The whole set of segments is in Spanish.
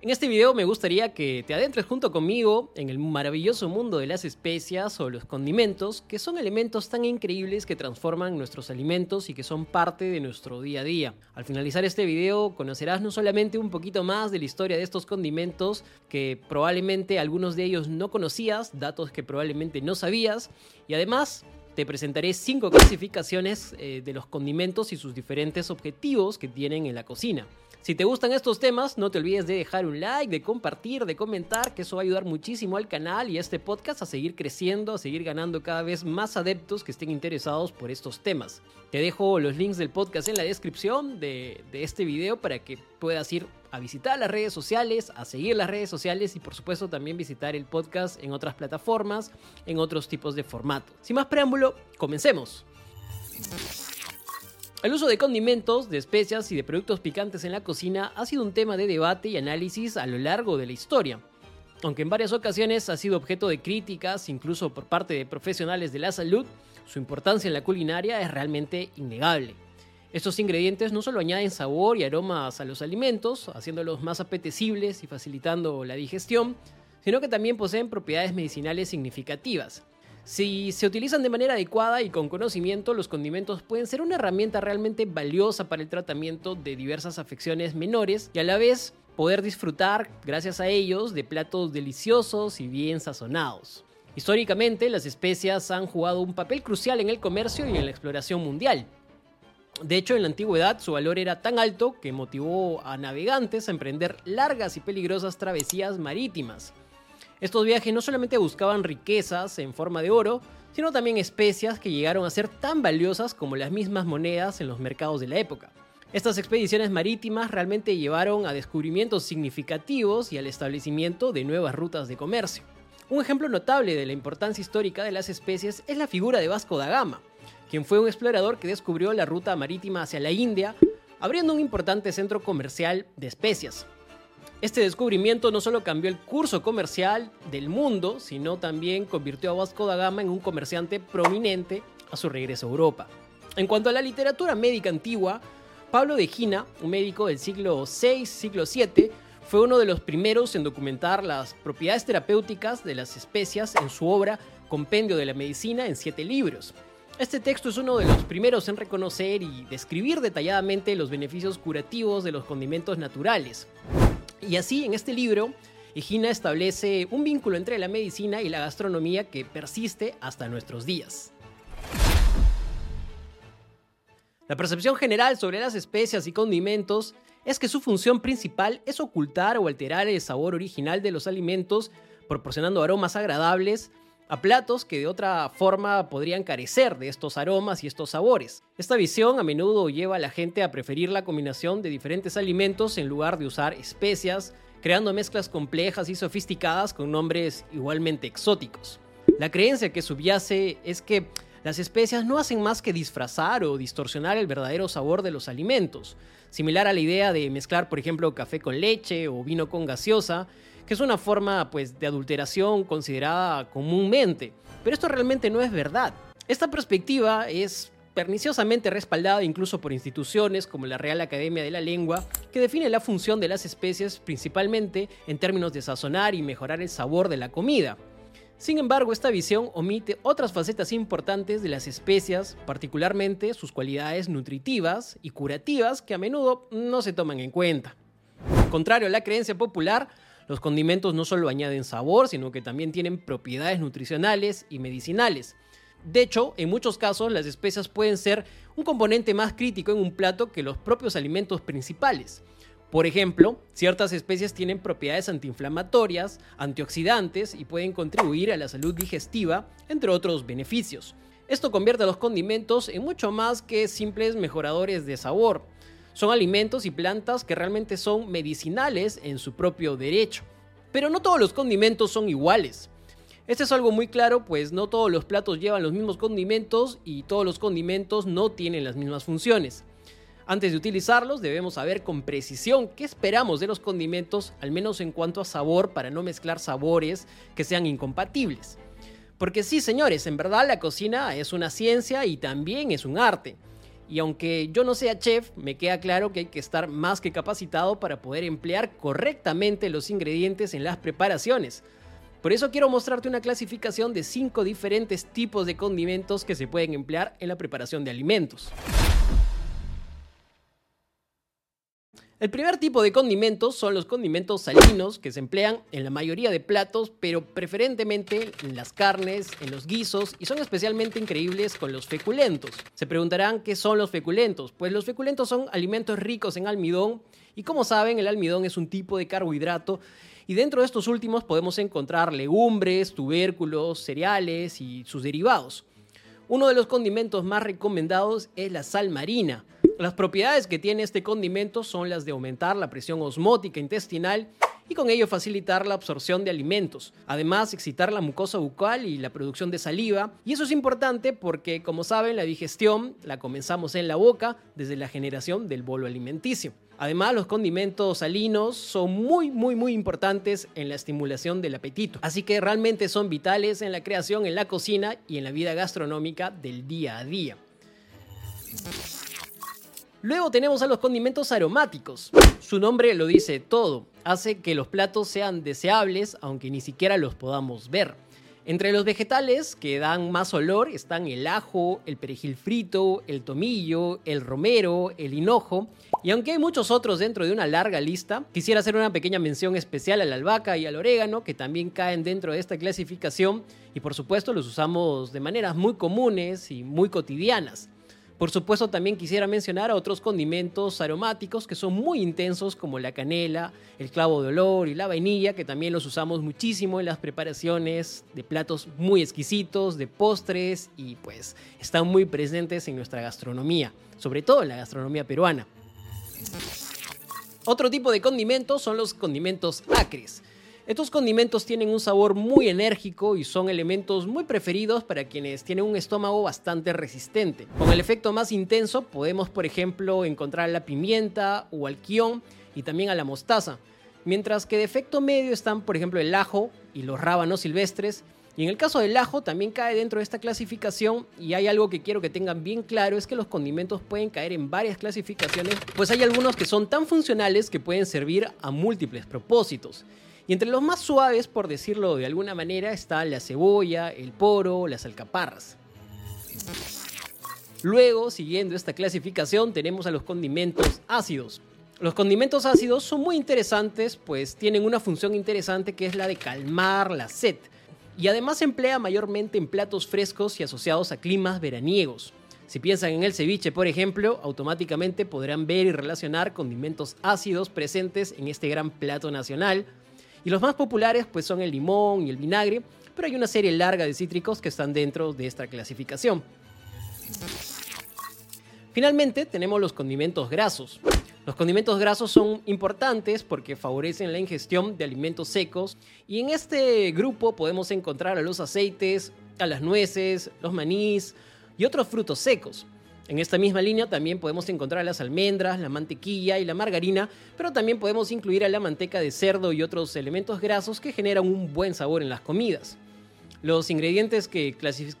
En este video me gustaría que te adentres junto conmigo en el maravilloso mundo de las especias o los condimentos, que son elementos tan increíbles que transforman nuestros alimentos y que son parte de nuestro día a día. Al finalizar este video conocerás no solamente un poquito más de la historia de estos condimentos, que probablemente algunos de ellos no conocías, datos que probablemente no sabías, y además te presentaré cinco clasificaciones eh, de los condimentos y sus diferentes objetivos que tienen en la cocina. Si te gustan estos temas, no te olvides de dejar un like, de compartir, de comentar, que eso va a ayudar muchísimo al canal y a este podcast a seguir creciendo, a seguir ganando cada vez más adeptos que estén interesados por estos temas. Te dejo los links del podcast en la descripción de, de este video para que puedas ir a visitar las redes sociales, a seguir las redes sociales y por supuesto también visitar el podcast en otras plataformas, en otros tipos de formato. Sin más preámbulo, comencemos. El uso de condimentos, de especias y de productos picantes en la cocina ha sido un tema de debate y análisis a lo largo de la historia. Aunque en varias ocasiones ha sido objeto de críticas, incluso por parte de profesionales de la salud, su importancia en la culinaria es realmente innegable. Estos ingredientes no solo añaden sabor y aromas a los alimentos, haciéndolos más apetecibles y facilitando la digestión, sino que también poseen propiedades medicinales significativas, si se utilizan de manera adecuada y con conocimiento, los condimentos pueden ser una herramienta realmente valiosa para el tratamiento de diversas afecciones menores y a la vez poder disfrutar, gracias a ellos, de platos deliciosos y bien sazonados. Históricamente, las especias han jugado un papel crucial en el comercio y en la exploración mundial. De hecho, en la antigüedad su valor era tan alto que motivó a navegantes a emprender largas y peligrosas travesías marítimas. Estos viajes no solamente buscaban riquezas en forma de oro, sino también especias que llegaron a ser tan valiosas como las mismas monedas en los mercados de la época. Estas expediciones marítimas realmente llevaron a descubrimientos significativos y al establecimiento de nuevas rutas de comercio. Un ejemplo notable de la importancia histórica de las especies es la figura de Vasco da Gama, quien fue un explorador que descubrió la ruta marítima hacia la India, abriendo un importante centro comercial de especias. Este descubrimiento no solo cambió el curso comercial del mundo, sino también convirtió a Vasco da Gama en un comerciante prominente a su regreso a Europa. En cuanto a la literatura médica antigua, Pablo de Gina, un médico del siglo VI, siglo VII, fue uno de los primeros en documentar las propiedades terapéuticas de las especias en su obra Compendio de la Medicina en siete libros. Este texto es uno de los primeros en reconocer y describir detalladamente los beneficios curativos de los condimentos naturales. Y así, en este libro, Egina establece un vínculo entre la medicina y la gastronomía que persiste hasta nuestros días. La percepción general sobre las especias y condimentos es que su función principal es ocultar o alterar el sabor original de los alimentos, proporcionando aromas agradables a platos que de otra forma podrían carecer de estos aromas y estos sabores. Esta visión a menudo lleva a la gente a preferir la combinación de diferentes alimentos en lugar de usar especias, creando mezclas complejas y sofisticadas con nombres igualmente exóticos. La creencia que subyace es que las especias no hacen más que disfrazar o distorsionar el verdadero sabor de los alimentos, similar a la idea de mezclar, por ejemplo, café con leche o vino con gaseosa, que es una forma pues, de adulteración considerada comúnmente. Pero esto realmente no es verdad. Esta perspectiva es perniciosamente respaldada incluso por instituciones como la Real Academia de la Lengua, que define la función de las especies principalmente en términos de sazonar y mejorar el sabor de la comida. Sin embargo, esta visión omite otras facetas importantes de las especias, particularmente sus cualidades nutritivas y curativas que a menudo no se toman en cuenta. Contrario a la creencia popular, los condimentos no solo añaden sabor, sino que también tienen propiedades nutricionales y medicinales. De hecho, en muchos casos las especias pueden ser un componente más crítico en un plato que los propios alimentos principales. Por ejemplo, ciertas especies tienen propiedades antiinflamatorias, antioxidantes y pueden contribuir a la salud digestiva, entre otros beneficios. Esto convierte a los condimentos en mucho más que simples mejoradores de sabor. Son alimentos y plantas que realmente son medicinales en su propio derecho. Pero no todos los condimentos son iguales. Este es algo muy claro, pues no todos los platos llevan los mismos condimentos y todos los condimentos no tienen las mismas funciones. Antes de utilizarlos debemos saber con precisión qué esperamos de los condimentos, al menos en cuanto a sabor, para no mezclar sabores que sean incompatibles. Porque sí, señores, en verdad la cocina es una ciencia y también es un arte. Y aunque yo no sea chef, me queda claro que hay que estar más que capacitado para poder emplear correctamente los ingredientes en las preparaciones. Por eso quiero mostrarte una clasificación de 5 diferentes tipos de condimentos que se pueden emplear en la preparación de alimentos. El primer tipo de condimentos son los condimentos salinos que se emplean en la mayoría de platos, pero preferentemente en las carnes, en los guisos y son especialmente increíbles con los feculentos. Se preguntarán qué son los feculentos. Pues los feculentos son alimentos ricos en almidón y como saben el almidón es un tipo de carbohidrato y dentro de estos últimos podemos encontrar legumbres, tubérculos, cereales y sus derivados. Uno de los condimentos más recomendados es la sal marina. Las propiedades que tiene este condimento son las de aumentar la presión osmótica intestinal y con ello facilitar la absorción de alimentos. Además, excitar la mucosa bucal y la producción de saliva. Y eso es importante porque, como saben, la digestión la comenzamos en la boca desde la generación del bolo alimenticio. Además, los condimentos salinos son muy, muy, muy importantes en la estimulación del apetito. Así que realmente son vitales en la creación, en la cocina y en la vida gastronómica del día a día. Luego tenemos a los condimentos aromáticos. Su nombre lo dice todo. Hace que los platos sean deseables aunque ni siquiera los podamos ver. Entre los vegetales que dan más olor están el ajo, el perejil frito, el tomillo, el romero, el hinojo. Y aunque hay muchos otros dentro de una larga lista, quisiera hacer una pequeña mención especial a la albahaca y al orégano, que también caen dentro de esta clasificación y por supuesto los usamos de maneras muy comunes y muy cotidianas. Por supuesto, también quisiera mencionar a otros condimentos aromáticos que son muy intensos, como la canela, el clavo de olor y la vainilla, que también los usamos muchísimo en las preparaciones de platos muy exquisitos, de postres y pues están muy presentes en nuestra gastronomía, sobre todo en la gastronomía peruana. Otro tipo de condimentos son los condimentos acres. Estos condimentos tienen un sabor muy enérgico y son elementos muy preferidos para quienes tienen un estómago bastante resistente. Con el efecto más intenso podemos, por ejemplo, encontrar la pimienta o al quión y también a la mostaza. Mientras que de efecto medio están, por ejemplo, el ajo y los rábanos silvestres. Y en el caso del ajo también cae dentro de esta clasificación y hay algo que quiero que tengan bien claro, es que los condimentos pueden caer en varias clasificaciones, pues hay algunos que son tan funcionales que pueden servir a múltiples propósitos. Y entre los más suaves, por decirlo de alguna manera, está la cebolla, el poro, las alcaparras. Luego, siguiendo esta clasificación, tenemos a los condimentos ácidos. Los condimentos ácidos son muy interesantes, pues tienen una función interesante que es la de calmar la sed. Y además se emplea mayormente en platos frescos y asociados a climas veraniegos. Si piensan en el ceviche, por ejemplo, automáticamente podrán ver y relacionar condimentos ácidos presentes en este gran plato nacional, y los más populares pues son el limón y el vinagre, pero hay una serie larga de cítricos que están dentro de esta clasificación. Finalmente tenemos los condimentos grasos. Los condimentos grasos son importantes porque favorecen la ingestión de alimentos secos y en este grupo podemos encontrar a los aceites, a las nueces, los manís y otros frutos secos. En esta misma línea también podemos encontrar las almendras, la mantequilla y la margarina, pero también podemos incluir a la manteca de cerdo y otros elementos grasos que generan un buen sabor en las comidas. Los ingredientes que,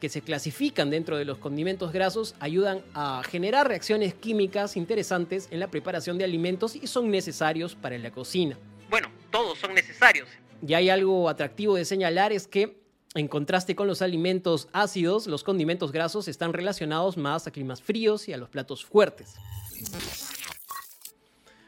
se clasifican dentro de los condimentos grasos ayudan a generar reacciones químicas interesantes en la preparación de alimentos y son necesarios para la cocina. Bueno, todos son necesarios. Y hay algo atractivo de señalar es que en contraste con los alimentos ácidos, los condimentos grasos están relacionados más a climas fríos y a los platos fuertes.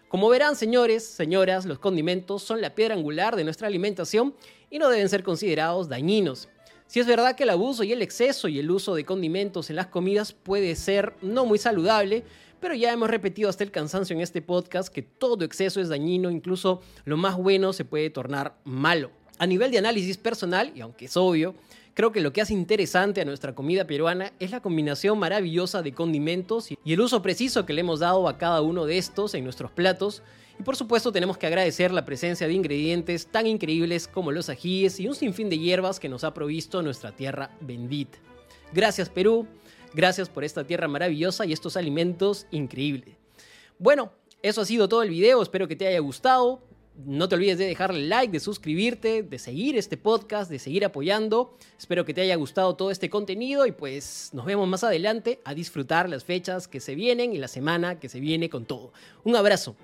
Como verán, señores, señoras, los condimentos son la piedra angular de nuestra alimentación y no deben ser considerados dañinos. Si es verdad que el abuso y el exceso y el uso de condimentos en las comidas puede ser no muy saludable, pero ya hemos repetido hasta el cansancio en este podcast que todo exceso es dañino, incluso lo más bueno se puede tornar malo. A nivel de análisis personal, y aunque es obvio, creo que lo que hace interesante a nuestra comida peruana es la combinación maravillosa de condimentos y el uso preciso que le hemos dado a cada uno de estos en nuestros platos. Y por supuesto tenemos que agradecer la presencia de ingredientes tan increíbles como los ajíes y un sinfín de hierbas que nos ha provisto nuestra tierra bendita. Gracias Perú, gracias por esta tierra maravillosa y estos alimentos increíbles. Bueno, eso ha sido todo el video, espero que te haya gustado No te olvides de dejarle like, de suscribirte, de seguir este podcast, de seguir apoyando. Espero que te haya gustado todo este contenido y pues nos vemos más adelante a disfrutar las fechas que se vienen y la semana que se viene con todo. Un abrazo.